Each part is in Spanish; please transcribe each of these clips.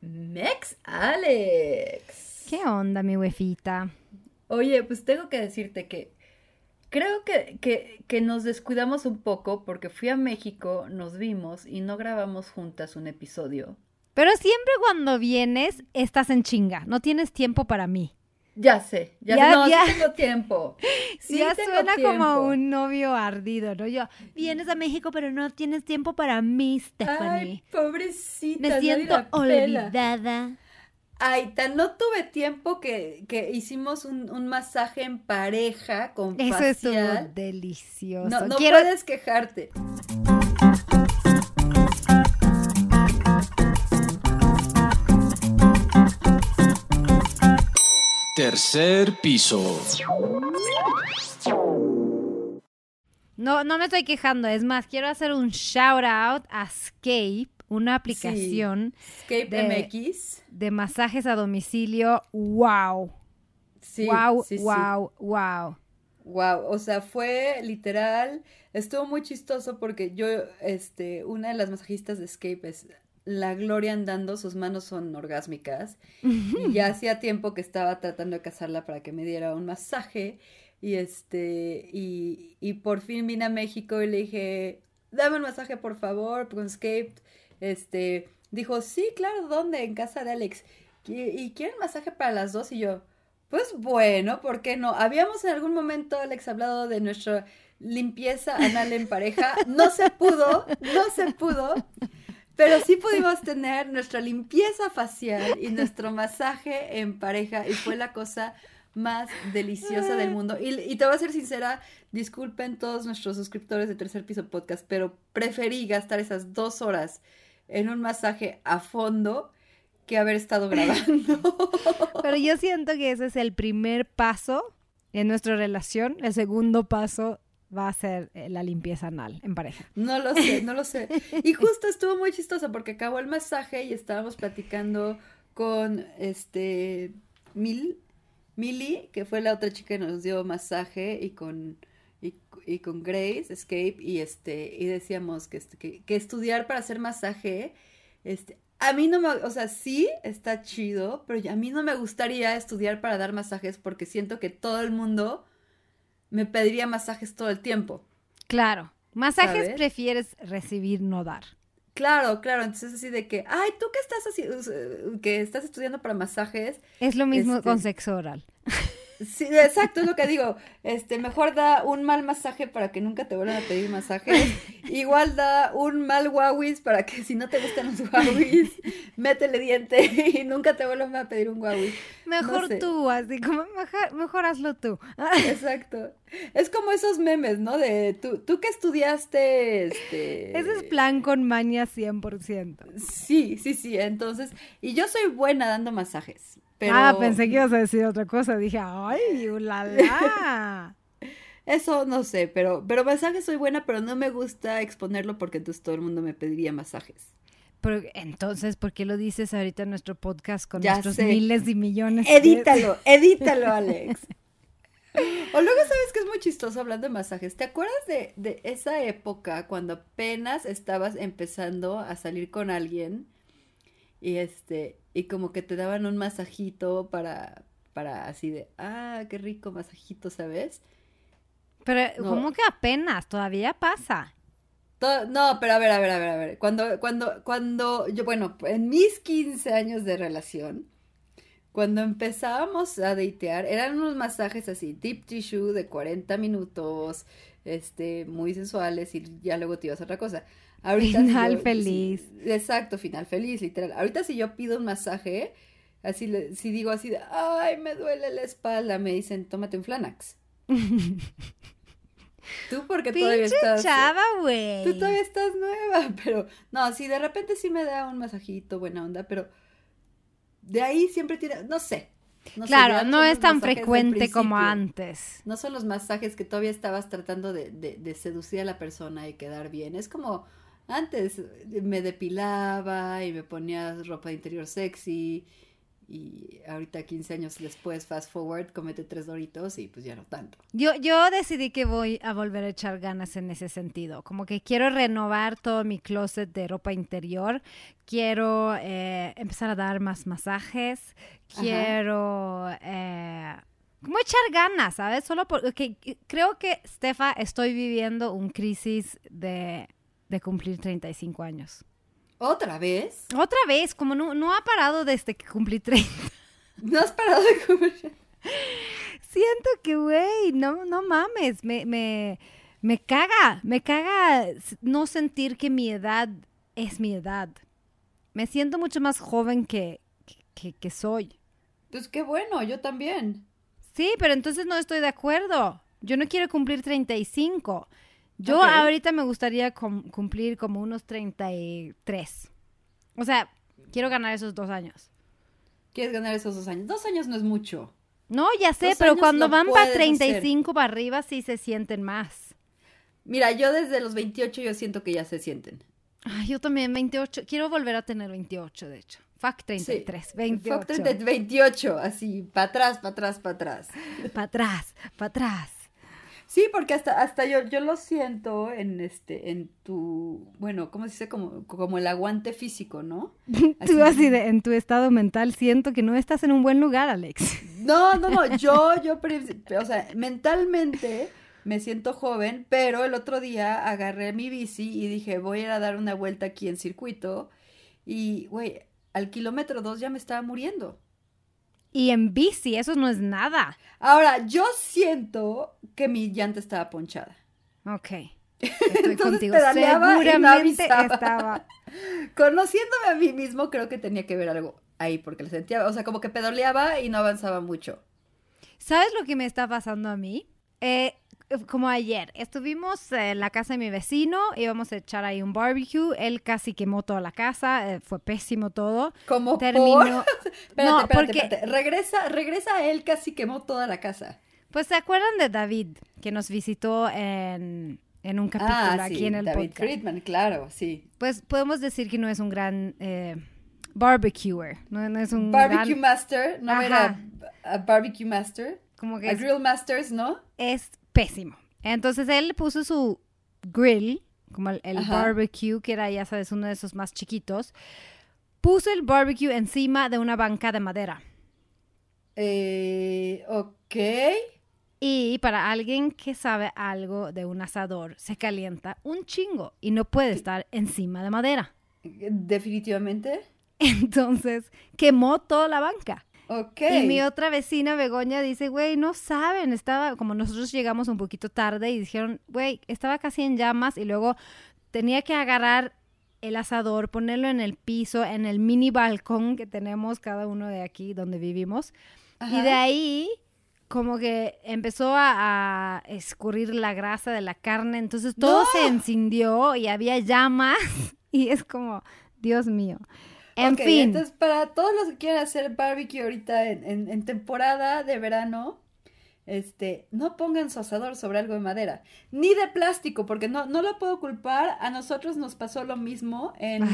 Mex Alex. ¿Qué onda, mi huefita? Oye, pues tengo que decirte que creo que, que, que, nos descuidamos un poco porque fui a México, nos vimos y no grabamos juntas un episodio. Pero siempre cuando vienes estás en chinga, no tienes tiempo para mí. Ya sé, ya, no, ya. Sí tengo tiempo. Sí ya tengo suena tiempo. como un novio ardido, ¿no? Yo, vienes a México, pero no tienes tiempo para mí, Stephanie. Ay, pobrecita. Me siento olvidada. Ay, tan no tuve tiempo que, que hicimos un, un, masaje en pareja con Eso facial. estuvo delicioso. No, no Quiero... puedes quejarte. Tercer piso. No, no me estoy quejando. Es más, quiero hacer un shout out a Escape, una aplicación sí. Escape de, MX. de masajes a domicilio. ¡Wow! Sí, wow, sí, wow, sí. wow. Wow, o sea, fue literal, estuvo muy chistoso porque yo, este, una de las masajistas de Escape es la Gloria andando, sus manos son orgásmicas y ya hacía tiempo que estaba tratando de casarla para que me diera un masaje y este, y, y por fin vine a México y le dije, dame un masaje por favor, con Escape, este, dijo, sí, claro, ¿dónde? En casa de Alex, ¿y, y quieren masaje para las dos? Y yo, pues bueno, ¿por qué no? Habíamos en algún momento, Alex, hablado de nuestra limpieza anal en pareja. No se pudo, no se pudo. Pero sí pudimos tener nuestra limpieza facial y nuestro masaje en pareja. Y fue la cosa más deliciosa del mundo. Y, te voy a ser sincera, disculpen todos nuestros suscriptores de Tercer Piso Podcast, pero preferí gastar esas dos horas en un masaje a fondo que haber estado grabando. Pero yo siento que ese es el primer paso en nuestra relación. El segundo paso va a ser la limpieza anal en pareja. No lo sé, no lo sé. Y justo estuvo muy chistoso porque acabó el masaje y estábamos platicando con este Mil, Mili, que fue la otra chica que nos dio masaje, y con y, y con Grace, Escape, y este, y decíamos que, este, que, que estudiar para hacer masaje, este, a mí no me, o sea, sí está chido, pero a mí no me gustaría estudiar para dar masajes porque siento que todo el mundo me pediría masajes todo el tiempo. Claro, masajes ¿sabes? prefieres recibir, no dar. Claro, claro, entonces así de que, ay, tú que estás así, que estás estudiando para masajes. Es lo mismo este... con sexo oral. Sí, exacto, es lo que digo. Este, mejor da un mal masaje para que nunca te vuelvan a pedir masajes. Igual da un mal wawis para que si no te gustan los wawis, métele diente y nunca te vuelvan a pedir un wawis. Mejor no sé. tú, así como mejor, mejor, hazlo tú. Exacto. Es como esos memes, ¿no? De tú, tú que estudiaste, este... Ese es plan con maña 100%. Sí, sí, sí. Entonces, y yo soy buena dando masajes. Pero... Ah, pensé que ibas a decir otra cosa. Dije, ay, ulala. Eso no sé, pero, pero masajes soy buena, pero no me gusta exponerlo porque entonces todo el mundo me pediría masajes. Pero entonces, ¿por qué lo dices ahorita en nuestro podcast con ya nuestros sé. miles y millones? Edítalo, de... edítalo, Alex. O luego sabes que es muy chistoso hablando de masajes. ¿Te acuerdas de, de esa época cuando apenas estabas empezando a salir con alguien? Y este, y como que te daban un masajito para, para así de, ah, qué rico masajito, ¿sabes? Pero, no. ¿cómo que apenas? Todavía pasa. Todo, no, pero a ver, a ver, a ver, a ver. Cuando, cuando, cuando, yo, bueno, en mis 15 años de relación, cuando empezábamos a datear, eran unos masajes así, deep tissue de 40 minutos, este, muy sensuales y ya luego te ibas a otra cosa. Ahorita final si yo, feliz. Si, exacto, final feliz, literal. Ahorita si yo pido un masaje, así, le, si digo así de, ay, me duele la espalda, me dicen, tómate un Flanax. Tú porque Pinche todavía estás. chava, güey. Tú todavía estás nueva, pero no, sí, de repente sí me da un masajito, buena onda, pero de ahí siempre tiene, no sé. No claro, no es tan frecuente como antes. No son los masajes que todavía estabas tratando de, de, de, seducir a la persona y quedar bien. Es como antes me depilaba y me ponía ropa de interior sexy y ahorita 15 años después, fast forward, comete tres doritos y pues ya no tanto. Yo, yo decidí que voy a volver a echar ganas en ese sentido. Como que quiero renovar todo mi closet de ropa interior. Quiero eh, empezar a dar más masajes. Quiero eh, como echar ganas, ¿sabes? Solo porque creo que, Stefa, estoy viviendo un crisis de, de cumplir 35 años. ¿Otra vez? Otra vez, como no, no ha parado desde que cumplí 30. ¿No has parado de cumplir? Siento que, güey, no, no mames, me, me, me caga, me caga no sentir que mi edad es mi edad. Me siento mucho más joven que, que, que soy. Pues qué bueno, yo también. Sí, pero entonces no estoy de acuerdo. Yo no quiero cumplir 35. Yo ahorita me gustaría cumplir como unos 33. O sea, quiero ganar esos dos años. ¿Quieres ganar esos dos años? Dos años no es mucho. No, ya sé, pero cuando van para 35 para arriba sí se sienten más. Mira, yo desde los 28 yo siento que ya se sienten. Ay, yo también, 28. Quiero volver a tener 28, de hecho. Fuck 33, 28. Fuck 30, 28, así, para atrás, para atrás, para atrás. Para atrás, para atrás. Sí, porque hasta, hasta yo, yo lo siento en este, en tu, bueno, ¿cómo se dice? Como, como el aguante físico, ¿no? Tú así de, en tu estado mental siento que no estás en un buen lugar, Alex. No, no, no, yo, yo, o sea, mentalmente me siento joven, pero el otro día agarré mi bici y dije, voy a ir a dar una vuelta aquí en circuito y, güey, al kilómetro dos ya me estaba muriendo. Y en bici, eso no es nada. Ahora, yo siento que mi llanta estaba ponchada. Ok. Estoy contigo. Seguramente estaba. Conociéndome a mí mismo, creo que tenía que ver algo ahí, porque le sentía, o sea, como que pedaleaba y no avanzaba mucho. ¿Sabes lo que me está pasando a mí? Eh, como ayer, estuvimos en la casa de mi vecino, íbamos a echar ahí un barbecue, él casi quemó toda la casa, eh, fue pésimo todo. Como terminó. espérate, espérate, Regresa, regresa, él casi quemó toda la casa. Pues se acuerdan de David, que nos visitó en, un capítulo ah, aquí en el David Friedman, claro, sí. Pues podemos decir que no es un gran eh, barbecuer, no, es un barbecue master, no era a barbecue master. Como que a grill masters, ¿no? Es pésimo. Entonces él puso su grill, como el, barbecue, que era, ya sabes, uno de esos más chiquitos. Puso el barbecue encima de una banca de madera. Eh, ok. Y para alguien que sabe algo de un asador, se calienta un chingo y no puede estar encima de madera. Definitivamente. Entonces quemó toda la banca. Y mi otra vecina, Begoña, dice, güey, no saben, estaba, como nosotros llegamos un poquito tarde y dijeron, güey, estaba casi en llamas y luego tenía que agarrar el asador, ponerlo en el piso, en el mini balcón que tenemos cada uno de aquí donde vivimos. Y de ahí como que empezó a, escurrir la grasa de la carne, entonces todo se encendió y había llamas y es como, Dios mío. En fin. Entonces, para todos los que quieran hacer barbecue ahorita en, temporada de verano, este, no pongan su asador sobre algo de madera, ni de plástico, porque no, no lo puedo culpar. A nosotros nos pasó lo mismo en...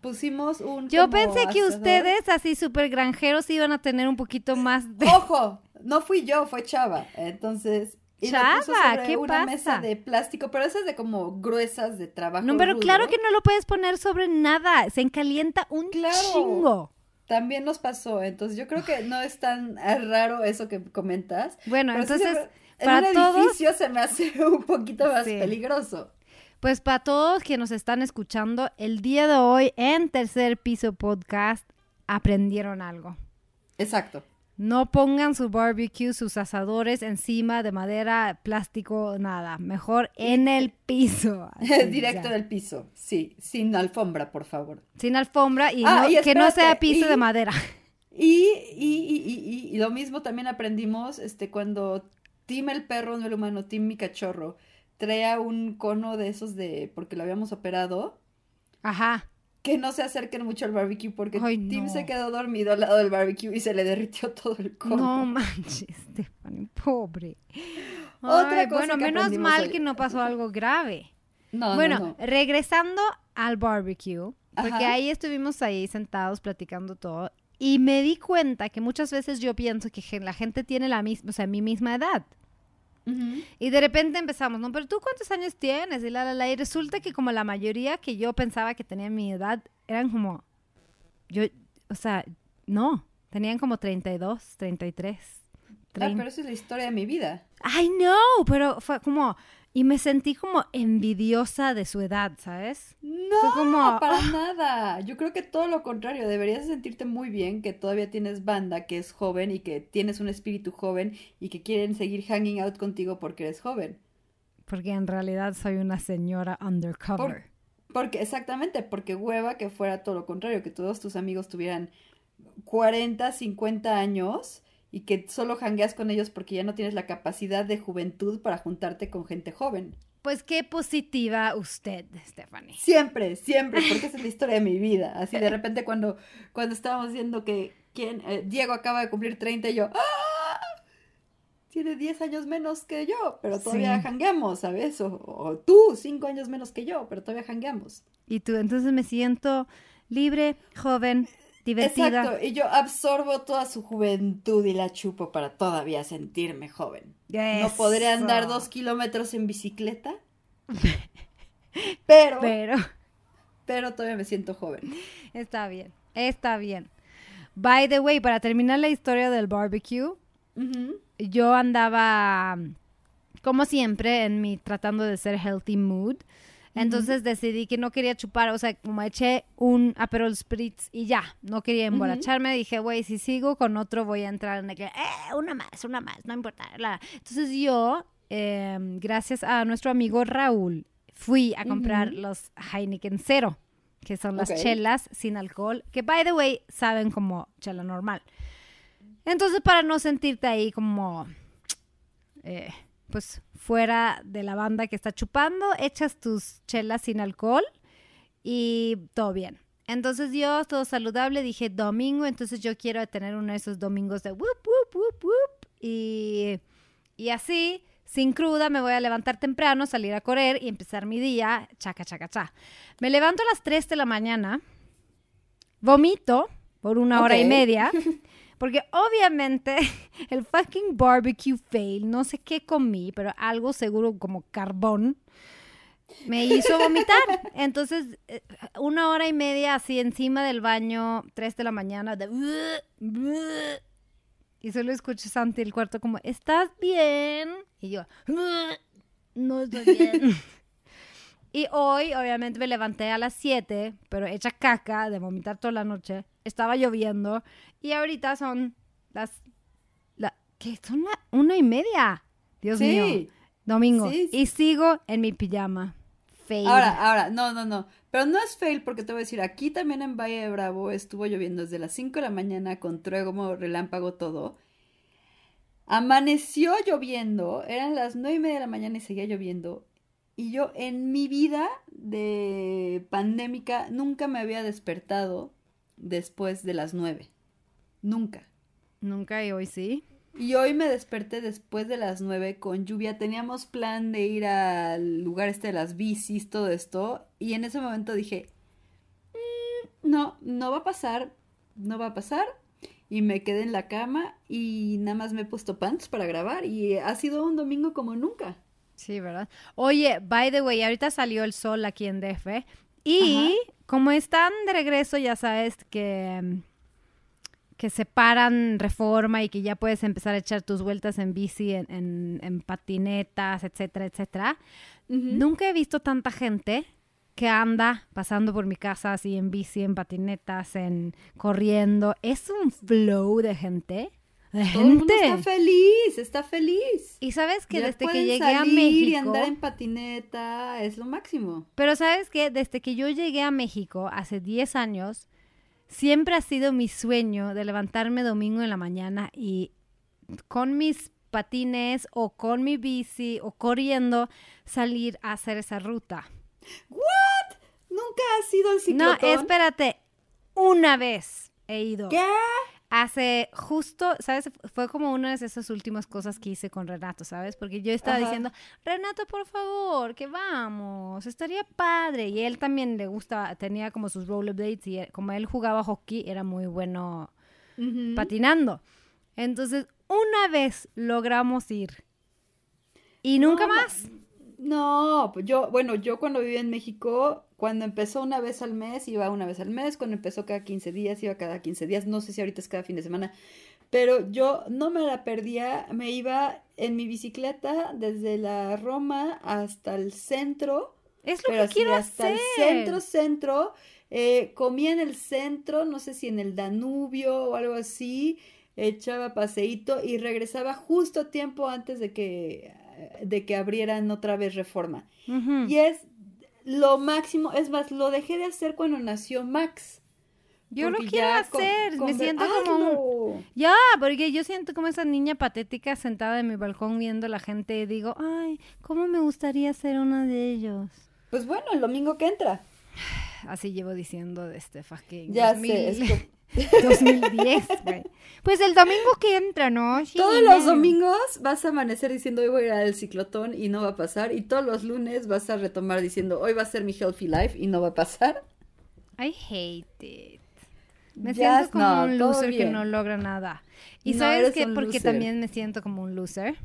Pusimos un... Yo pensé que ustedes, así súper granjeros, iban a tener un poquito más de... ¡Ojo! No fui yo, fue Chava. Entonces, y Chava, ¿qué una mesa de plástico, pero esas de como gruesas de trabajo. No, pero claro que no lo puedes poner sobre nada, se encalienta un chingo. También nos pasó, entonces yo creo que no es tan raro eso que comentas. Bueno, entonces para en un edificio se me hace un poquito más peligroso. Pues para todos que nos están escuchando, el día de hoy en Tercer Piso Podcast aprendieron algo. Exacto. No pongan su barbecue, sus asadores encima de madera, plástico, nada. Mejor en el piso. Directo del piso, sí. Sin alfombra, por favor. Sin alfombra y, ah, que no sea piso de madera. Y, y, y, lo mismo también aprendimos este, cuando Tim el perro, no el humano, Tim mi cachorro, traía un cono de esos de, porque lo habíamos operado. Ajá que no se acerquen mucho al barbecue porque Tim se quedó dormido al lado del barbecue y se le derritió todo el cono. No manches, Stephanie, pobre. Otra cosa bueno, menos mal que no pasó algo grave. No, bueno, no, regresando al barbecue, porque ahí estuvimos ahí sentados platicando todo Y me di cuenta que muchas veces yo pienso que la gente tiene la misma, o sea, mi misma edad. Y de repente empezamos, no, pero tú cuántos años tienes? Y la, la, la. Y resulta que como la mayoría que yo pensaba que tenían mi edad eran como, yo, o sea, no, tenían como 32, 33. Ah, 30. pero esa es la historia de mi vida. I know, pero fue como, y me sentí como envidiosa de su edad, ¿sabes? No, Fue como, para ah. nada. Yo creo que todo lo contrario. Deberías sentirte muy bien que todavía tienes banda que es joven y que tienes un espíritu joven y que quieren seguir hanging out contigo porque eres joven. Porque en realidad soy una señora undercover. Porque, exactamente, porque hueva que fuera todo lo contrario, que todos tus amigos tuvieran 40, 50 años y que solo hangueas con ellos porque ya no tienes la capacidad de juventud para juntarte con gente joven. Pues qué positiva usted, Stephanie. Siempre, siempre, porque esa es la historia de mi vida. Así de repente cuando, cuando estábamos viendo que eh, Diego acaba de cumplir 30 y yo, ¡ah! Tiene 10 años menos que yo, pero todavía Sí. jangueamos, ¿sabes? O, o tú, 5 años menos que yo, pero todavía jangueamos. Y tú, entonces me siento libre, joven, divertida. Exacto, y yo absorbo toda su juventud y la chupo para todavía sentirme joven. No podré andar dos kilómetros en bicicleta, pero, Pero pero todavía me siento joven. está bien, está bien. By the way, para terminar la historia del barbecue, yo andaba, como siempre, en mi tratando de ser healthy mood. Entonces decidí que no quería chupar, o sea, como eché un Aperol Spritz y ya, no quería emborracharme. Dije, güey, si sigo con otro voy a entrar en el que, eh, una más, una más, no importa. la". Entonces yo, eh, gracias a nuestro amigo Raúl, fui a comprar los Heineken Cero, que son las chelas sin alcohol, que by the way saben como chela normal. Entonces, para no sentirte ahí como, eh, pues, fuera de la banda que está chupando, echas tus chelas sin alcohol y todo bien. Entonces yo, todo saludable, dije domingo, entonces yo quiero tener uno de esos domingos de whoop, whoop, whoop, whoop. Y, y así, sin cruda, me voy a levantar temprano, salir a correr y empezar mi día, chaca, chaca, cha. Me levanto a las 3 de la mañana, vomito por una hora y media, porque obviamente el fucking barbecue fail, no sé qué comí, pero algo seguro como carbón, me hizo vomitar. Entonces, eh, una hora y media así encima del baño, 3 de la mañana, de... Y solo escucho a Santi el cuarto como, ¿estás bien? Y yo, no estoy bien. y hoy, obviamente, me levanté a las 7, pero hecha caca de vomitar toda la noche. Estaba lloviendo. Y ahorita son las... La, ¿Qué? Son la una y media. Dios Sí. mío. Domingo. Sí, sí. Y sigo en mi pijama. Fail. Ahora, ahora, no, no, no. Pero no es fail porque te voy a decir, aquí también en Valle de Bravo estuvo lloviendo desde las 5 de la mañana con trueno, relámpago, todo. Amaneció lloviendo, eran las nueve y media de la mañana y seguía lloviendo. Y yo en mi vida de pandémica nunca me había despertado después de las nueve. Nunca. Nunca y hoy sí. Y hoy me desperté después de las nueve con lluvia. Teníamos plan de ir al lugar este de las bicis, todo esto. Y en ese momento dije, "Mm, no, no va a pasar, no va a pasar. Y me quedé en la cama y nada más me he puesto pants para grabar. Y ha sido un domingo como nunca. Sí, ¿verdad? Oye, by the way, ahorita salió el sol aquí en DF. Y como están de regreso, ya sabes que, que separan reforma y que ya puedes empezar a echar tus vueltas en bici, en, en- en patinetas, etcétera, etcétera. Nunca he visto tanta gente que anda pasando por mi casa así en bici, en patinetas, en corriendo. Es un flow de gente. Todo el mundo está feliz, está feliz. Y sabes que Ya desde que llegué a México. y andar en patineta, es lo máximo. Pero sabes que desde que yo llegué a México hace 10 años, siempre ha sido mi sueño de levantarme domingo en la mañana y con mis patines o con mi bici o corriendo salir a hacer esa ruta. ¿What? ¿Nunca has sido al No, ciclotón? espérate, una vez he ido. ¿Qué? Hace justo, ¿sabes? Fue como una de esas últimas cosas que hice con Renato, ¿sabes? Porque yo estaba Ajá. diciendo, Renato, por favor, que vamos, estaría padre. Y él también le gusta, tenía como sus rollerblades y él- como él jugaba hockey, era muy bueno patinando. Entonces, una vez logramos ir. Y nunca No, más. No, pues yo, bueno, yo cuando vivía en México, cuando empezó una vez al mes, iba una vez al mes, cuando empezó cada 15 días, iba cada 15 días, no sé si ahorita es cada fin de semana, pero yo no me la perdía, me iba en mi bicicleta desde la Roma hasta el centro, Es lo pero que así quiero hasta hacer. el centro, centro, eh, comía en el centro, no sé si en el Danubio o algo así, echaba paseíto y regresaba justo a tiempo antes de que, de que abrieran otra vez Reforma. Y es lo máximo, es más, lo dejé de hacer cuando nació Max. Yo lo quiero hacer. con me siento como un-. Ya, porque yo siento como esa niña patética sentada en mi balcón viendo a la gente y digo, ay, ¿cómo me gustaría ser una de ellos? Pues bueno, el domingo que entra. Así llevo diciendo desde fucking Ya 2000 sé, es que 2010, güey. Pues el domingo que entra, ¿no? Sí, todos los domingos vas a amanecer diciendo hoy voy a ir al ciclotón y no va a pasar. Y todos los lunes vas a retomar diciendo hoy va a ser mi healthy life y no va a pasar. I hate it. Me Ya, siento como no, un loser que no logra nada. ¿Y No, sabes un Porque loser. también me siento como un loser.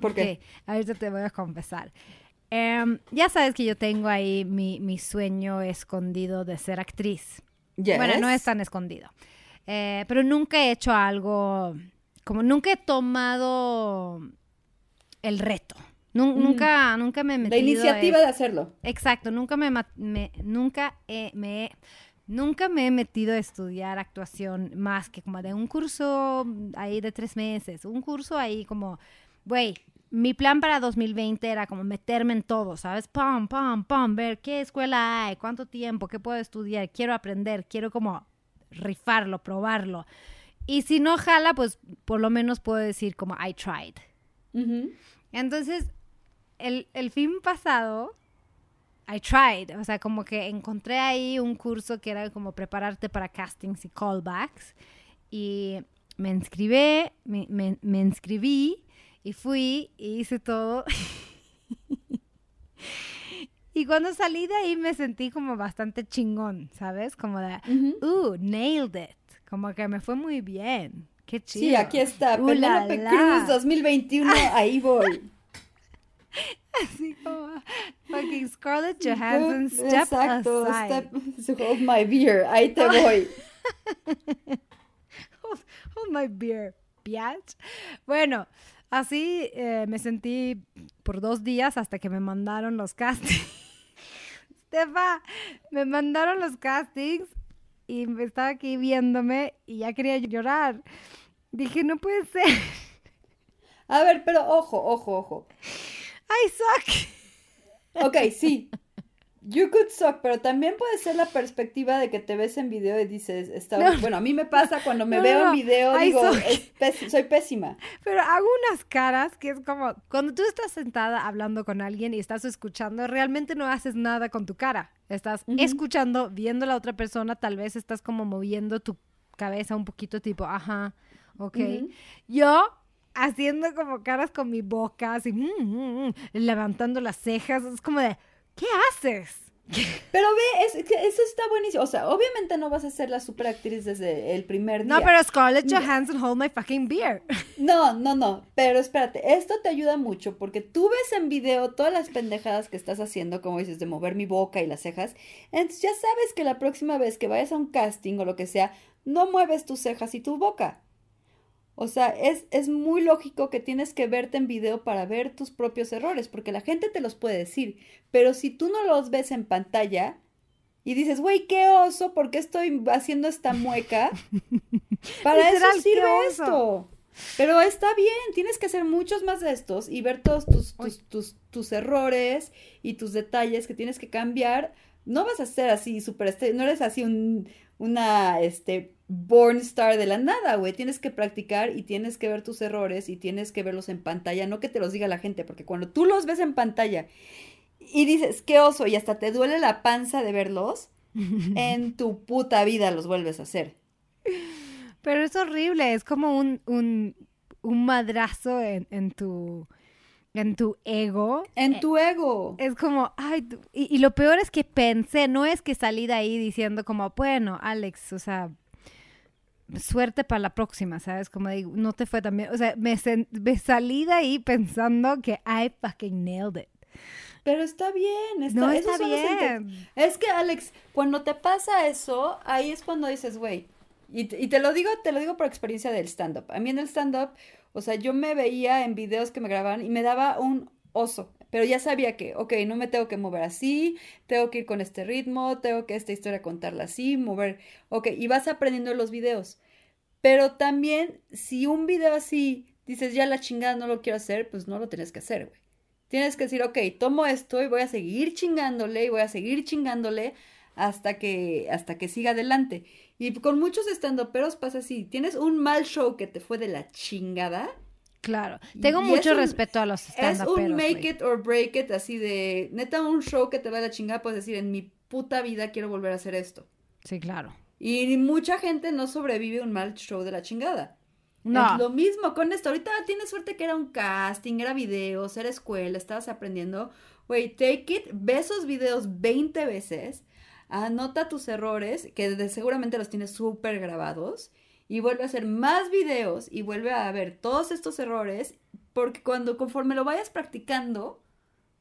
¿Por qué? Ahorita te voy a confesar. Em, ya sabes que yo tengo ahí mi, mi sueño escondido de ser actriz. Bueno, no es tan escondido. Eh, pero nunca he hecho algo, como nunca he tomado el reto. Ujú. Nunca, nunca me he metido La iniciativa de hacerlo. Exacto, nunca me, me- nunca he- me nunca me he metido a estudiar actuación más que como de un curso ahí de tres meses, un curso ahí como, güey, mi plan para 2020 era como meterme en todo, ¿sabes? Pum, pum, pum, ver qué escuela hay, cuánto tiempo, qué puedo estudiar, quiero aprender, quiero como rifarlo, probarlo. Y si no jala, pues por lo menos puedo decir como I tried. Ujú. Entonces, el, el fin pasado, I tried. O sea, como que encontré ahí un curso que era como prepararte para castings y callbacks. Y me inscribí, me, me- me inscribí y fui y hice todo. y cuando salí de ahí me sentí como bastante chingón, ¿sabes? Como de, uh, nailed it. Como que me fue muy bien. Qué chido. Sí, aquí está. Uh, Penélope. Cruz 2021, ahí voy. Así como fucking Scarlett Johansson, step Exacto, aside. step, hold my beer, ahí te voy. Hold, hold my beer, biatch. Bueno, así eh, me sentí por dos días hasta que me mandaron los castings. Estefa, me mandaron los castings y me estaba aquí viéndome y ya quería llorar. Dije, no puede ser. A ver, pero ojo, ojo, ojo. I suck. Ok, sí. You could suck, pero también puede ser la perspectiva de que te ves en video y dices, está... No. bueno, a mí me pasa cuando me No, veo no, en video, I digo, suck. "Es pés- soy pésima. Pero hago unas caras que es como, cuando tú estás sentada hablando con alguien y estás escuchando, realmente no haces nada con tu cara. Estás escuchando, viendo a la otra persona, tal vez estás como moviendo tu cabeza un poquito tipo, ajá, ok. Yo haciendo como caras con mi boca, así, mm, mm, mm, levantando las cejas, es como de, ¿qué haces? Pero ve, es, eso está buenísimo. O sea, obviamente no vas a ser la super actriz desde el primer día. No, pero Scarlett Johansson, hold my fucking beer. No, no, no, pero espérate, esto te ayuda mucho porque tú ves en video todas las pendejadas que estás haciendo, como dices, de mover mi boca y las cejas, entonces ya sabes que la próxima vez que vayas a un casting o lo que sea, no mueves tus cejas y tu boca. O sea, es, es muy lógico que tienes que verte en video para ver tus propios errores, porque la gente te los puede decir, pero si tú no los ves en pantalla y dices, güey, qué oso, ¿por qué estoy haciendo esta mueca? Para eso sirve esto. Pero está bien, tienes que hacer muchos más de estos y ver todos tus, tus, tus, tus errores y tus detalles que tienes que cambiar. No vas a ser así súper, no eres así un, una, este, born star de la nada, güey. Tienes que practicar y tienes que ver tus errores y tienes que verlos en pantalla, no que te los diga la gente, porque cuando tú los ves en pantalla y dices, qué oso, y hasta te duele la panza de verlos, en tu puta vida los vuelves a hacer. Pero es horrible, es como un, un, un madrazo en, en tu en tu ego. En tu ego. Es como, ay, y, y lo peor es que pensé, no es que salí de ahí diciendo como, bueno, Alex, o sea, suerte para la próxima, ¿sabes? Como digo, no te fue tan bien. O sea, me, me salí de ahí pensando que I fucking nailed it. Pero está bien, está, no está bien. Es que, Alex, cuando te pasa eso, ahí es cuando dices, güey, y, y, te lo digo, te lo digo por experiencia del stand-up. A mí en el stand-up, o sea, yo me veía en videos que me grababan y me daba un oso, pero ya sabía que, ok, no me tengo que mover así, tengo que ir con este ritmo, tengo que esta historia contarla así, mover, ok, y vas aprendiendo los videos. Pero también, si un video así dices, ya la chingada no lo quiero hacer, pues no lo tienes que hacer, güey. Tienes que decir, ok, tomo esto y voy a seguir chingándole y voy a seguir chingándole hasta que, hasta que siga adelante. Y con muchos estandoperos pasa así, tienes un mal show que te fue de la chingada. Claro, tengo mucho respeto a los Es un make it or break it, así de, neta, un show que te va de la chingada, puedes decir, en mi puta vida quiero volver a hacer esto. Sí, claro. Y mucha gente no sobrevive un mal show de la chingada. No. lo mismo con esto. Ahorita tienes suerte que era un casting, era videos, era escuela, estabas aprendiendo. Güey, take it, ve esos videos 20 veces, anota tus errores, que seguramente los tienes súper grabados, y vuelve a hacer más videos y vuelve a ver todos estos errores, porque cuando conforme lo vayas practicando,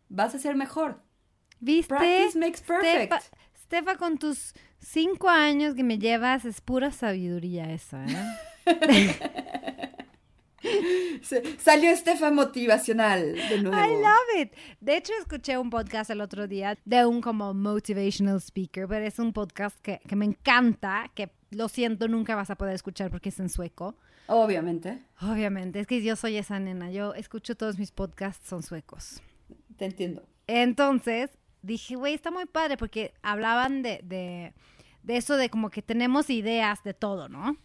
vas a ser mejor. ¿Viste? Practice makes perfect. Stefa, con tus cinco años que me llevas, es pura sabiduría esa, ¿eh? Salió Estefa motivacional de nuevo. I love it. De hecho, escuché un podcast el otro día de un como motivational speaker, pero es un podcast que, que me encanta, que lo siento, nunca vas a poder escuchar porque es en sueco. Obviamente. Obviamente, es que yo soy esa nena. Yo escucho todos mis podcasts, son suecos. Te entiendo. Entonces, dije, güey, está muy padre porque hablaban de, de, de eso de como que tenemos ideas de todo, ¿no?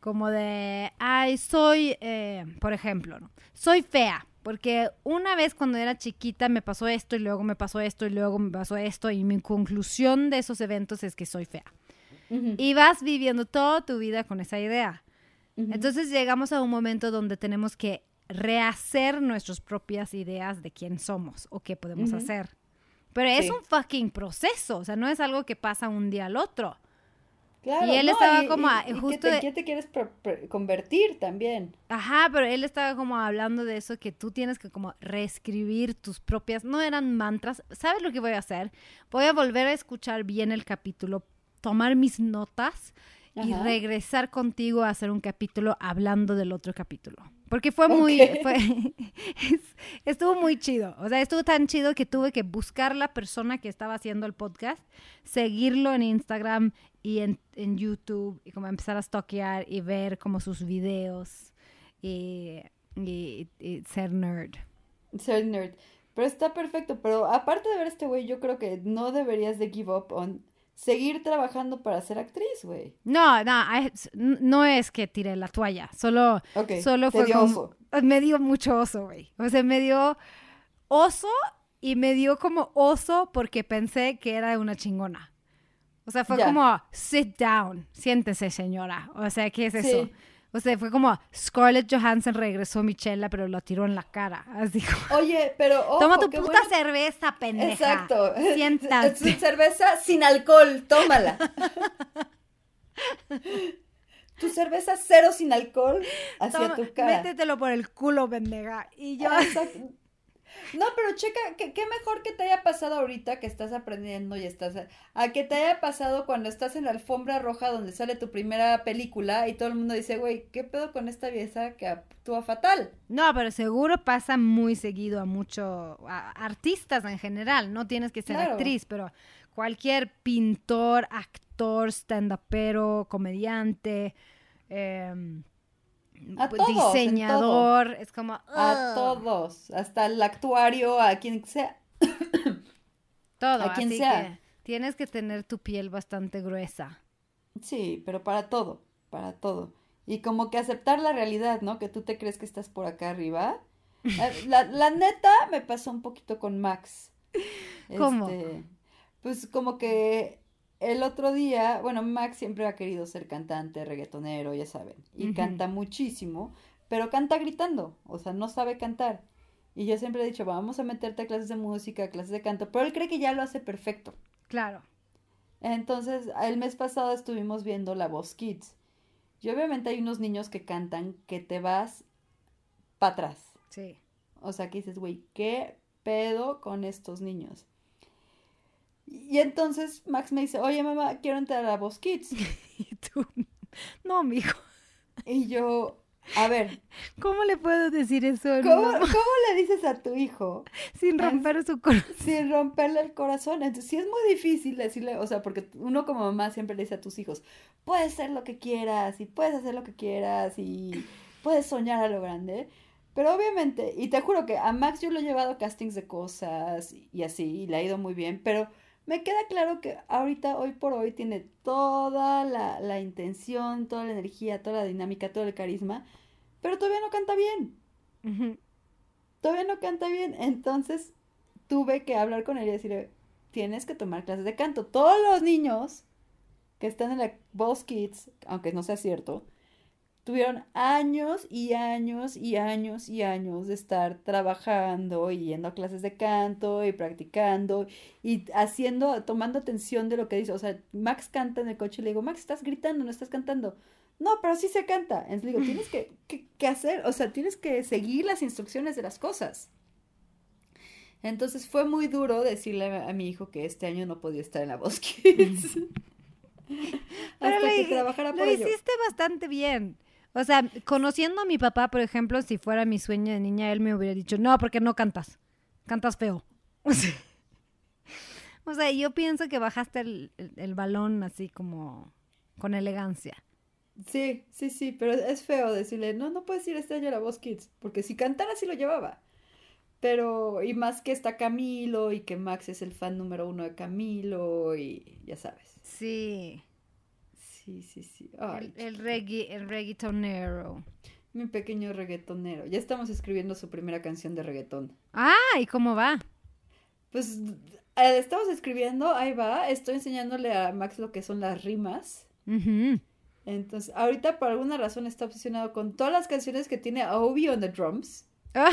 Como de, ay, soy, eh, por ejemplo, ¿no? soy fea, porque una vez cuando era chiquita me pasó esto y luego me pasó esto y luego me pasó esto y mi conclusión de esos eventos es que soy fea. Y vas viviendo toda tu vida con esa idea. Entonces llegamos a un momento donde tenemos que rehacer nuestras propias ideas de quién somos o qué podemos hacer. Pero es un fucking proceso, o sea, no es algo que pasa un día al otro y él estaba como justo ¿qué te, quieres convertir también? Ajá, pero él estaba como hablando de eso que tú tienes que como reescribir tus propias, no eran mantras. ¿Sabes lo que voy a hacer? Voy a volver a escuchar bien el capítulo, tomar mis notas y regresar contigo a hacer un capítulo hablando del otro capítulo. Porque fue muy, fue, estuvo muy chido. O sea, estuvo tan chido que tuve que buscar la persona que estaba haciendo el podcast, seguirlo en Instagram y en, en YouTube y como empezar a stalkear y ver como sus videos y, y, y ser nerd. Ser nerd. Pero está perfecto. Pero aparte de ver este güey, yo creo que no deberías de give up on seguir trabajando para ser actriz, güey. No, no, no es que tiré la toalla, solo, solo fue como, me dio mucho oso, güey. O sea, me dio oso y me dio como oso porque pensé que era una chingona. O sea, fue como, sit down, siéntese, señora. O sea, ¿qué es eso? O sea, fue como Scarlett Johansson regresó Michelle, pero lo tiró en la cara. Así como. Oye, pero. Toma tu puta cerveza, pendeja. Exacto. Siéntate. cerveza sin alcohol, tómala. tu cerveza cero sin alcohol hacia tu cara. Métetelo por el culo, pendeja. Y yo. No, pero checa, ¿qué, mejor que te haya pasado ahorita que estás aprendiendo y estás... A, que te haya pasado cuando estás en la alfombra roja donde sale tu primera película y todo el mundo dice, güey, ¿qué pedo con esta vieja que actúa fatal? No, pero seguro pasa muy seguido a muchos artistas en general. No tienes que ser actriz, pero cualquier pintor, actor, stand-upero, comediante... Eh, a pues, todos, diseñador, es como... A todos, hasta el actuario, a quien sea. todo, a quien sea. tienes que tener tu piel bastante gruesa. Sí, pero para todo, para todo. Y como que aceptar la realidad, ¿no? Que tú te crees que estás por acá arriba. Eh, la, la neta me pasó un poquito con Max. ¿Cómo? Este, pues como que el otro día, bueno, Max siempre ha querido ser cantante, reggaetonero, ya saben, y canta muchísimo, pero canta gritando, o sea, no sabe cantar. Y yo siempre he dicho, vamos a meterte a clases de música, clases de canto, pero él cree que ya lo hace perfecto. Claro. Entonces, el mes pasado estuvimos viendo La Voz Kids. Y obviamente hay unos niños que cantan que te vas para atrás. Sí. O sea, que dices, güey, ¿qué pedo con estos niños? Y entonces Max me dice, oye mamá, quiero entrar a Voz Kids. Y tú, no, mijo. Y yo, a ver, ¿Cómo le puedo decir eso a ¿cómo, cómo le dices a tu hijo sin romper su corazón? sin romperle el corazón? Entonces sí es muy difícil decirle, o sea, porque uno como mamá siempre le dice a tus hijos, puedes ser lo que quieras y puedes hacer lo que quieras y puedes soñar a lo grande. Pero obviamente, y te juro que a Max yo lo he llevado a castings de cosas y así, y le ha ido muy bien, pero me queda claro que ahorita, hoy por hoy, tiene toda la, la intención, toda la energía, toda la dinámica, todo el carisma, pero todavía no canta bien todavía no canta bien. Entonces tuve que hablar con él y decirle, tienes que tomar clases de canto. Todos los niños que están en la Boss Kids, aunque no sea cierto, tuvieron años y años y años y años de estar trabajando y yendo a clases de canto y practicando y haciendo, tomando atención de lo que dice. O sea, Max canta en el coche y le digo, Max, estás gritando, no estás cantando. No, pero sí se canta. Entonces le digo, tienes que, que, que hacer, o sea, tienes que seguir las instrucciones de las cosas. Entonces fue muy duro decirle a, a mi hijo que este año no podía estar en la Voz Kids. Pero Hasta le que trabajara lo por ello. hiciste bastante bien. O sea, conociendo a mi papá, por ejemplo, si fuera mi sueño de niña, él me hubiera dicho, no, porque no cantas. Cantas feo. O sea, o sea, yo pienso que bajaste el, el- el balón así como con elegancia. Sí, sí, sí, pero es feo decirle, no, no puedes ir este año a la Voz Kids, porque si cantara sí lo llevaba. Pero, y más que está Camilo y que Max es el fan número uno de Camilo y ya sabes. Sí. Sí, sí, sí. Ay, El, el reggae, el reggaetonero. mi pequeño reggaetonero. Ya estamos escribiendo su primera canción de reggaetón. Ah, ¿y cómo va? Pues eh, estamos escribiendo, ahí va, estoy enseñándole a Max lo que son las rimas. Entonces, ahorita por alguna razón está obsesionado con todas las canciones que tiene Obi on the drums. Ah.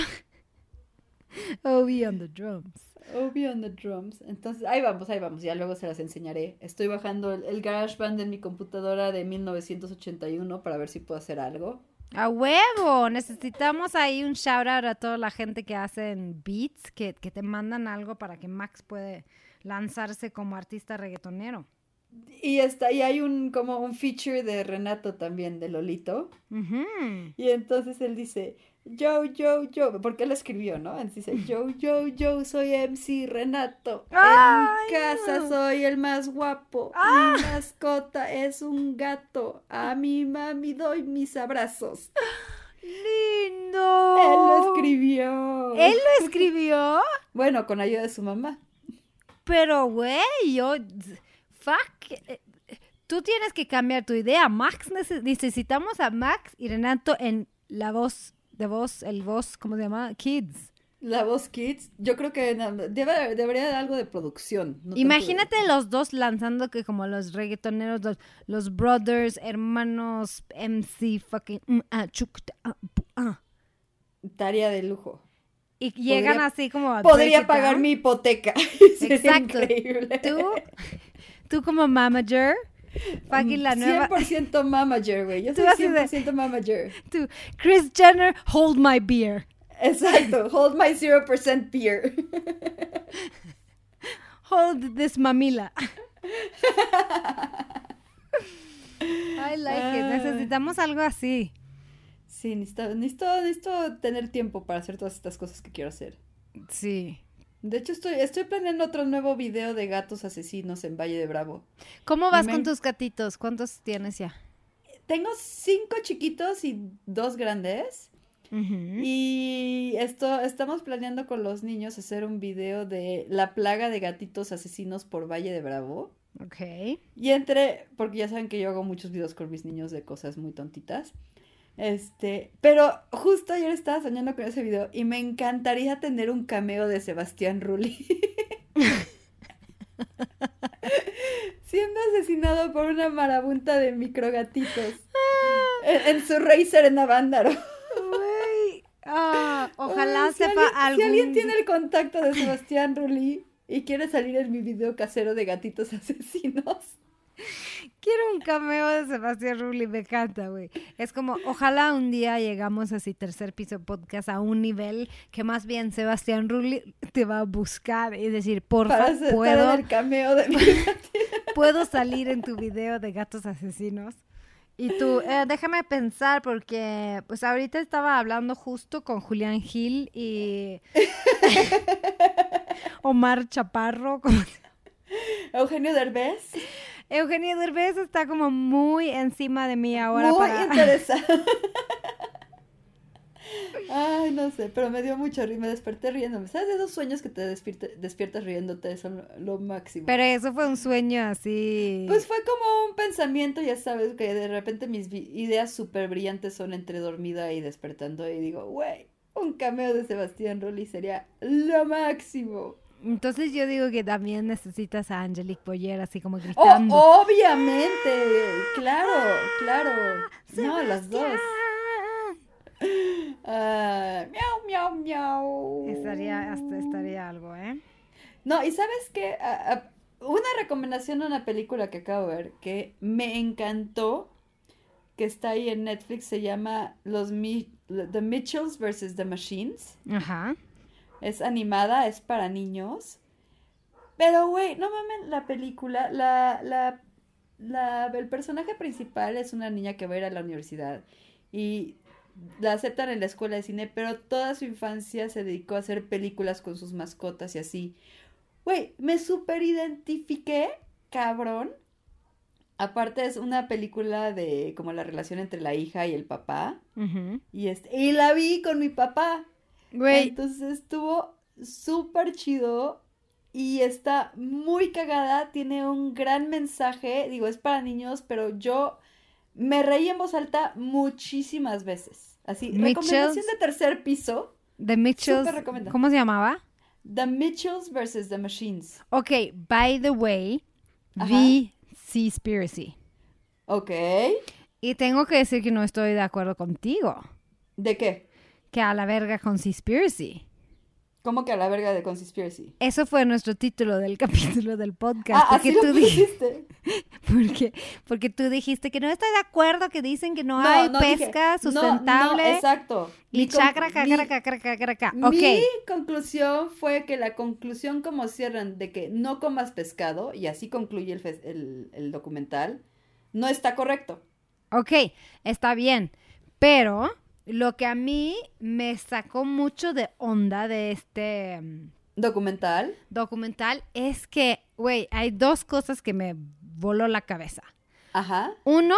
Obi on the drums. Obi on the drums. Entonces, ahí vamos, ahí vamos. Ya luego se las enseñaré. Estoy bajando el, el GarageBand en mi computadora de 1981 para ver si puedo hacer algo. A huevo, necesitamos ahí un shout out a toda la gente que hacen beats, que, que te mandan algo para que Max puede lanzarse como artista reggaetonero. Y está, y hay un como un feature de Renato también, de Lolito. Y entonces él dice, yo, yo, yo, porque él escribió, ¿no? Entonces dice, yo, yo, yo soy MC Renato. En ¡Ay, mi casa soy el más guapo. ¡Ah! Mi mascota es un gato. A mi mami doy mis abrazos. ¡Lindo! Él lo escribió. ¿Él lo escribió? Bueno, con ayuda de su mamá. Pero, güey, yo... Fuck. eh, Tú tienes que cambiar tu idea. Max, nece- necesitamos a Max y Renato en la voz, de voz, el voz, ¿cómo se llama? Kids. La voz Kids, yo creo que debe, debería de algo de producción. no tanto de- Imagínate los dos lanzando que como los reggaetoneros, los, los brothers, hermanos, MC, fucking... mm, ah, ah, ah. Tarea de lujo. Y llegan Podría- así como... Podría pagar mi hipoteca. Exacto. increíble. Tú, tú como manager, fucking la nueva... 100% mamager, güey. Yo soy así de- 100% mamager. Tú, Chris Jenner, hold my beer. Exacto. Hold my 0% beer. Hold this mamila. I like it. Necesitamos algo así. Sí, necesito, necesito, necesito tener tiempo para hacer todas estas cosas que quiero hacer. Sí. De hecho, estoy, estoy planeando otro nuevo video de gatos asesinos en Valle de Bravo. ¿Cómo vas Me- con tus gatitos? ¿Cuántos tienes ya? Tengo cinco chiquitos y dos grandes. Y esto, estamos planeando con los niños hacer un video de la plaga de gatitos asesinos por Valle de Bravo. Ok. Y entre, porque ya saben que yo hago muchos videos con mis niños de cosas muy tontitas. Este, pero justo ayer estaba soñando con ese video y me encantaría tener un cameo de Sebastián Rulli. Siendo asesinado por una marabunta de microgatitos. En, en su Racer en Avándaro. Ah, ojalá si sepa alguien, algún... Si alguien tiene el contacto de Sebastián Rulli y quiere salir en mi video casero de gatitos asesinos. Quiero un cameo de Sebastián Rulli, me encanta, güey. Es como, ojalá un día llegamos así, tercer piso podcast, a un nivel que más bien Sebastián Rulli te va a buscar y decir, por favor, ¿puedo, el cameo de mi puedo salir en tu video de gatos asesinos. Y tú, eh, déjame pensar porque pues ahorita estaba hablando justo con Julián Gil y Omar Chaparro. Eugenio Derbez. Eugenio Derbez está como muy encima de mí ahora Muy para... interesante. Ay, no sé, pero me dio mucho risa, me desperté riéndome. ¿Sabes de esos sueños que te despiertas riéndote? Son lo, lo máximo. Pero eso fue un sueño así. Pues fue como un pensamiento, ya sabes, que de repente mis ideas súper brillantes son entre dormida y despertando y digo, güey, un cameo de Sebastián Rulli sería lo máximo. Entonces yo digo que también necesitas a Angelique Boyer así como Oh, gritando. obviamente, claro, claro. No, las dos. Ah, miau, miau, miau. Estaría, hasta estaría algo, ¿eh? No, y sabes a- una recomendación de una película que acabo de ver que me encantó, que está ahí en Netflix, se llama Los Mi- The Mitchells vs. The Machines. Ajá. Es animada, es para niños. Pero, güey, no mames, la película, la, la, la, el personaje principal es una niña que va a ir a la universidad y la aceptan en la escuela de cine, pero toda su infancia se dedicó a hacer películas con sus mascotas y así. Güey, me super identifiqué, cabrón. Aparte es una película de como la relación entre la hija y el papá. Y este, y la vi con mi papá. Güey, Entonces estuvo súper chido y está muy cagada, tiene un gran mensaje, digo, es para niños, pero yo me reí en voz alta muchísimas veces. Así, Mitchells. recomendación de tercer piso, The Mitchells. ¿Cómo se llamaba? The Mitchells vs. The Machines. Ok, by the way, Ajá. vi Seaspiracy. Ok. Y tengo que decir que no estoy de acuerdo contigo. ¿De qué? Que a la verga con Seaspiracy. ¿Cómo que a la verga de Conspiracy? Eso fue nuestro título del capítulo del podcast. Ah, así porque, lo tú di- pusiste. porque, porque tú dijiste que no estoy de acuerdo, que dicen que no, No, hay no, dije, pesca no, sustentable. exacto. y Mi chacra, cacra, cacra, cacra. Mi conclusión fue que la conclusión como cierran de que no comas pescado, y así concluye el, el, el documental, no está correcto. Ok, está bien. Pero lo que a mí me sacó mucho de onda de este mm, Documental. documental es que, güey, hay dos cosas que me voló la cabeza. Ajá. Uno,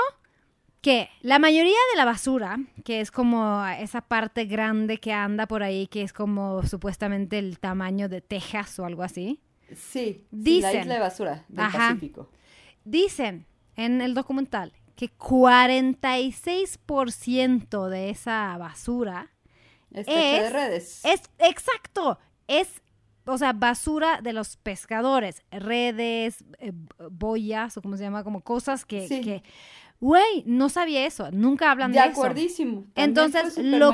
que la mayoría de la basura, que es como esa parte grande que anda por ahí, que es como supuestamente el tamaño de Texas o algo así, Sí. sí, la Dicen. isla de basura del Ajá. Pacífico. dicen en el documental que 46% de esa basura Está hecha de Es- redes. es exacto, es o sea, basura de los pescadores, redes, eh, boyas o como se llama, como cosas que Sí. que güey, no sabía eso, nunca hablan de de eso. También Entonces, lo-.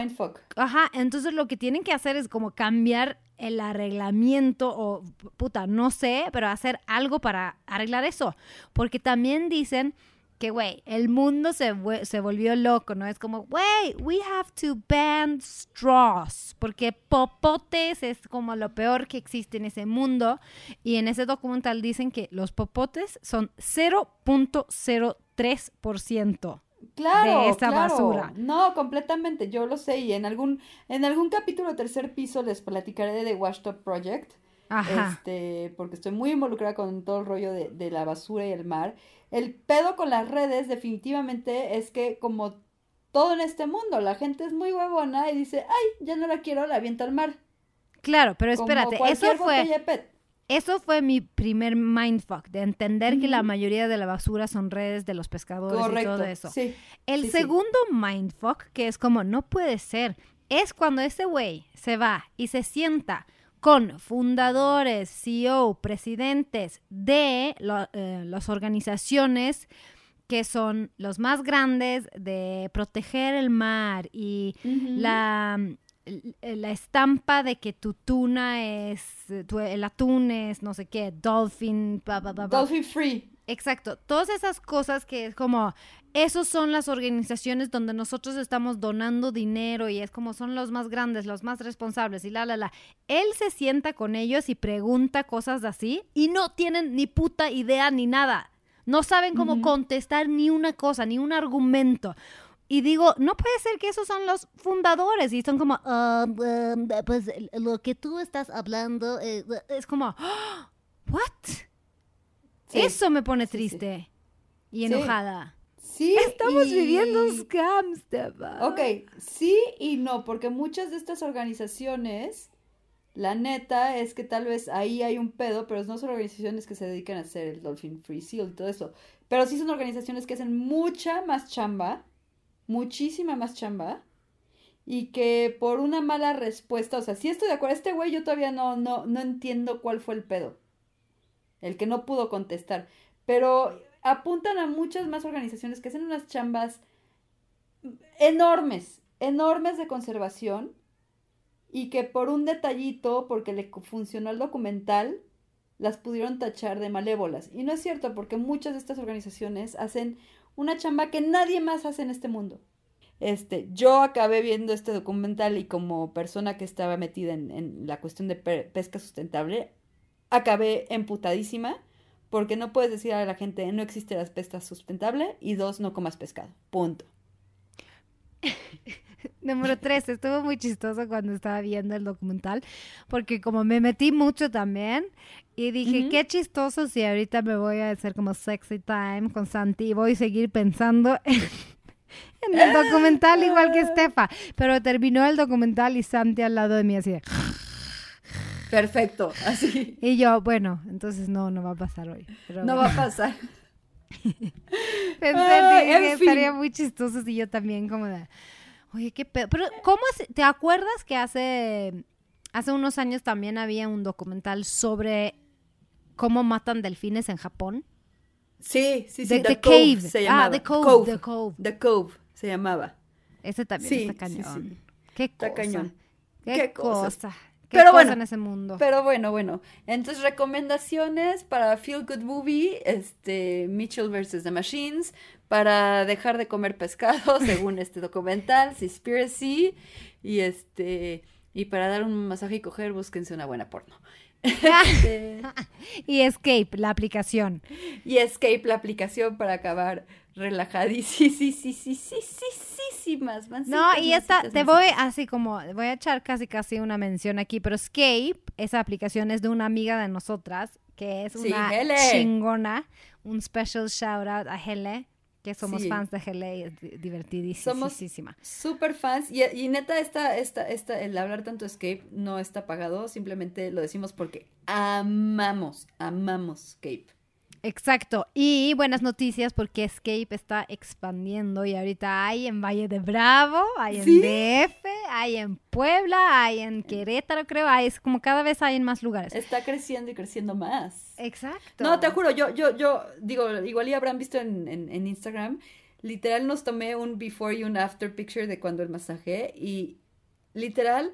Ajá, entonces lo que tienen que hacer es como cambiar el arreglamiento o puta, no sé, pero hacer algo para arreglar eso, porque también dicen que, güey, el mundo se, se volvió loco, ¿no? Es como, güey, we have to ban straws, porque popotes es como lo peor que existe en ese mundo, y en ese documental dicen que los popotes son 0.03%. Claro, de esa claro. basura. No, completamente, yo lo sé. Y en algún, en algún capítulo tercer piso les platicaré de The Washed Up Project. Ajá. Este, porque estoy muy involucrada con todo el rollo de, de la basura y el mar. El pedo con las redes definitivamente es que como todo en este mundo, la gente es muy huevona y dice, ay, ya no la quiero, la aviento al mar. Claro, pero Como espérate, eso fue, eso fue mi primer mindfuck, de entender que la mayoría de la basura son redes de los pescadores y todo eso. Sí. El sí, sí. segundo mindfuck, que es como, no puede ser, es cuando ese güey se va y se sienta con fundadores, CEO, presidentes de lo- eh, las organizaciones que son los más grandes de proteger el mar y la, la estampa de que tu tuna es, tu- el atún es no sé qué, dolphin, bla, bla, bla, bla. Dolphin free. Exacto, todas esas cosas que es como, esos son las organizaciones donde nosotros estamos donando dinero y es como son los más grandes, los más responsables y la, la, la. Él se sienta con ellos y pregunta cosas así y no tienen ni puta idea ni nada. No saben cómo contestar ni una cosa, ni un argumento. Y digo, no puede ser que esos son los fundadores y son como, "Ah, um, pues lo que tú estás hablando eh, es como, "Ah, ¿what? Sí. Eso me pone sí. triste y enojada. Sí. Estamos y- viviendo un scam, Stefan. Ok, sí y no, porque muchas de estas organizaciones, la neta es que tal vez ahí hay un pedo, pero no son organizaciones que se dedican a hacer el Dolphin Free Seal y todo eso. Pero sí son organizaciones que hacen mucha más chamba, muchísima más chamba, y que por una mala respuesta, o sea, sí estoy de acuerdo, este güey yo todavía no, no, no entiendo cuál fue el pedo, el que no pudo contestar, pero apuntan a muchas más organizaciones que hacen unas chambas enormes, enormes de conservación y que por un detallito, porque le funcionó el documental, las pudieron tachar de malévolas. Y no es cierto, porque muchas de estas organizaciones hacen una chamba que nadie más hace en este mundo. Este, yo acabé viendo este documental y como persona que estaba metida en, en la cuestión de pe- pesca sustentable, acabé emputadísima porque no puedes decir a la gente no existe la pesca sustentable y dos, no comas pescado. Punto. Número tres, estuvo muy chistoso cuando estaba viendo el documental, porque como me metí mucho también, y dije, Ujú. qué chistoso si ahorita me voy a hacer como sexy time con Santi y voy a seguir pensando en, en el documental igual que Estefa. Pero terminó el documental y Santi al lado de mí así de... Perfecto, así. Y yo, bueno, entonces no, no va a pasar hoy. Pero No va a pasar. Pensé, Ah, en que estaría fin. muy chistoso si yo también como de, oye, qué pedo. Pero, ¿cómo te acuerdas que hace, hace unos años también había un documental sobre cómo matan delfines en Japón? Sí, sí, sí. The- The, The Cove Cave. se Ah. The Cove, The Cove. The Cove se llamaba. Ese también Sí, está sí, cañón. sí. Qué Está cosa. cañón. Qué, Qué cosa. Qué Pero bueno, en ese mundo. Pero bueno, bueno. Entonces, recomendaciones para Feel Good Movie, este, Mitchell vs. The Machines, para dejar de comer pescado, según este documental, Seaspiracy, y este, y para dar un masaje y coger, búsquense una buena porno. Y Escape, la aplicación. y Escape, la aplicación para acabar relajadísimas. No, y esta, te voy así como, voy a echar casi casi una mención aquí, pero Escape, esa aplicación es de una amiga de nosotras, que es una chingona, un special shout out a Hele, que somos Sí. fans de y es di- divertidísima. Super fans y, y neta esta, esta, esta, el hablar tanto de Escape no está pagado, simplemente lo decimos porque amamos, amamos Escape. Exacto, y buenas noticias porque Escape está expandiendo y ahorita hay en Valle de Bravo, hay en ¿Sí? DF, hay en Puebla, hay en Querétaro, creo, hay, es como cada vez hay en más lugares. Está creciendo y creciendo más. Exacto. No, te juro, yo, yo, yo, digo, igual ya habrán visto en, en, en Instagram, literal nos tomé un before y un after picture de cuando el masaje y literal,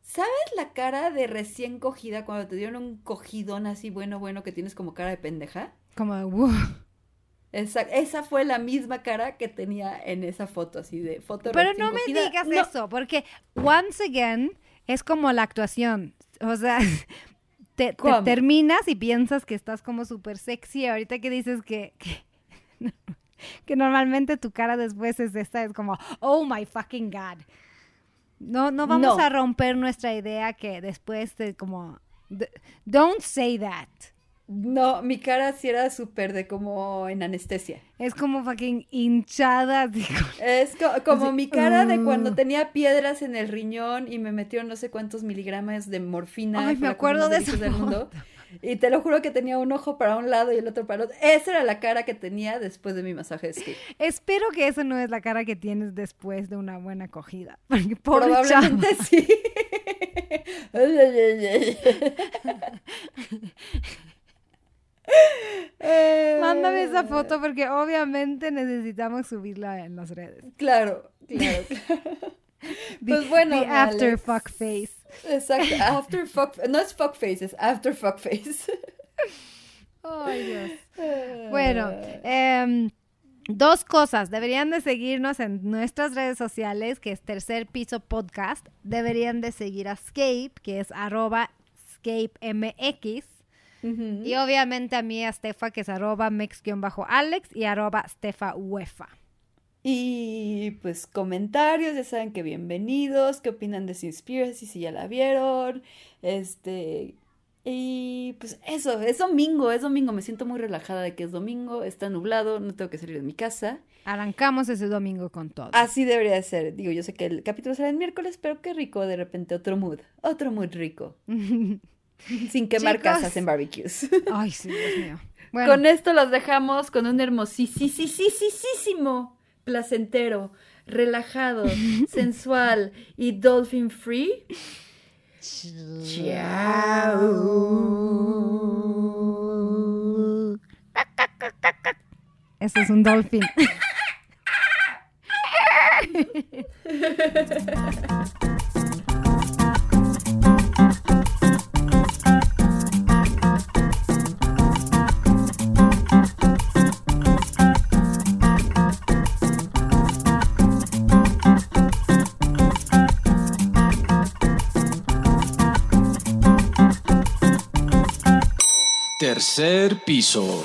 ¿sabes la cara de recién cogida cuando te dieron un cogidón así bueno, bueno que tienes como cara de pendeja? Como, de, "Wow". Esa, esa fue la misma cara que tenía en esa foto, así de foto Pero no me digas No, eso, porque once again es como la actuación. O sea, te, te terminas y piensas que estás como súper sexy. Ahorita que dices que, que, que normalmente tu cara después es esta, es como, oh my fucking God. No, no vamos No. a romper nuestra idea que después de como, don't say that. No, mi cara sí era súper de como en anestesia. Es como fucking hinchada. como- Es co- como Así, mi cara de cuando "Ugh". tenía piedras en el riñón y me metieron no sé cuántos miligramos de morfina. Ay, me acuerdo de esa del mundo. Y te lo juro que tenía un ojo para un lado y el otro para el otro. Esa era la cara que tenía después de mi masaje de escape. Espero que eso no es la cara que tienes después de una buena acogida. Porque pobre chava. Probablemente sí. Mándame esa foto porque obviamente necesitamos subirla en las redes. Claro, claro, claro. The, Pues bueno, the after fuck face. Exacto, after fuck, no es fuck face, es after fuck face. Ay, Dios. Bueno, em, dos cosas. Deberían de seguirnos en nuestras redes sociales, que es Tercer Piso Podcast. Deberían de seguir a Scape, que es arroba ScapeMX. Y obviamente a mí, a Stefa, que es arroba mex-alex y arroba Stefa Uefa. Y pues comentarios, ya saben que bienvenidos, qué opinan de Sinspiracy si ya la vieron, este, y pues eso, es domingo, es domingo, me siento muy relajada de que es domingo, está nublado, no tengo que salir de mi casa. Arrancamos ese domingo con todo. Así debería ser, digo, yo sé que el capítulo será el miércoles, pero qué rico de repente otro mood, otro mood rico. Sin quemar Chicos. casas en barbecues. Ay, sí, Dios mío. Bueno, Con esto los dejamos con un hermosísimo, placentero, relajado, sensual y dolphin free. Chao. ese es un dolphin. Tercer piso.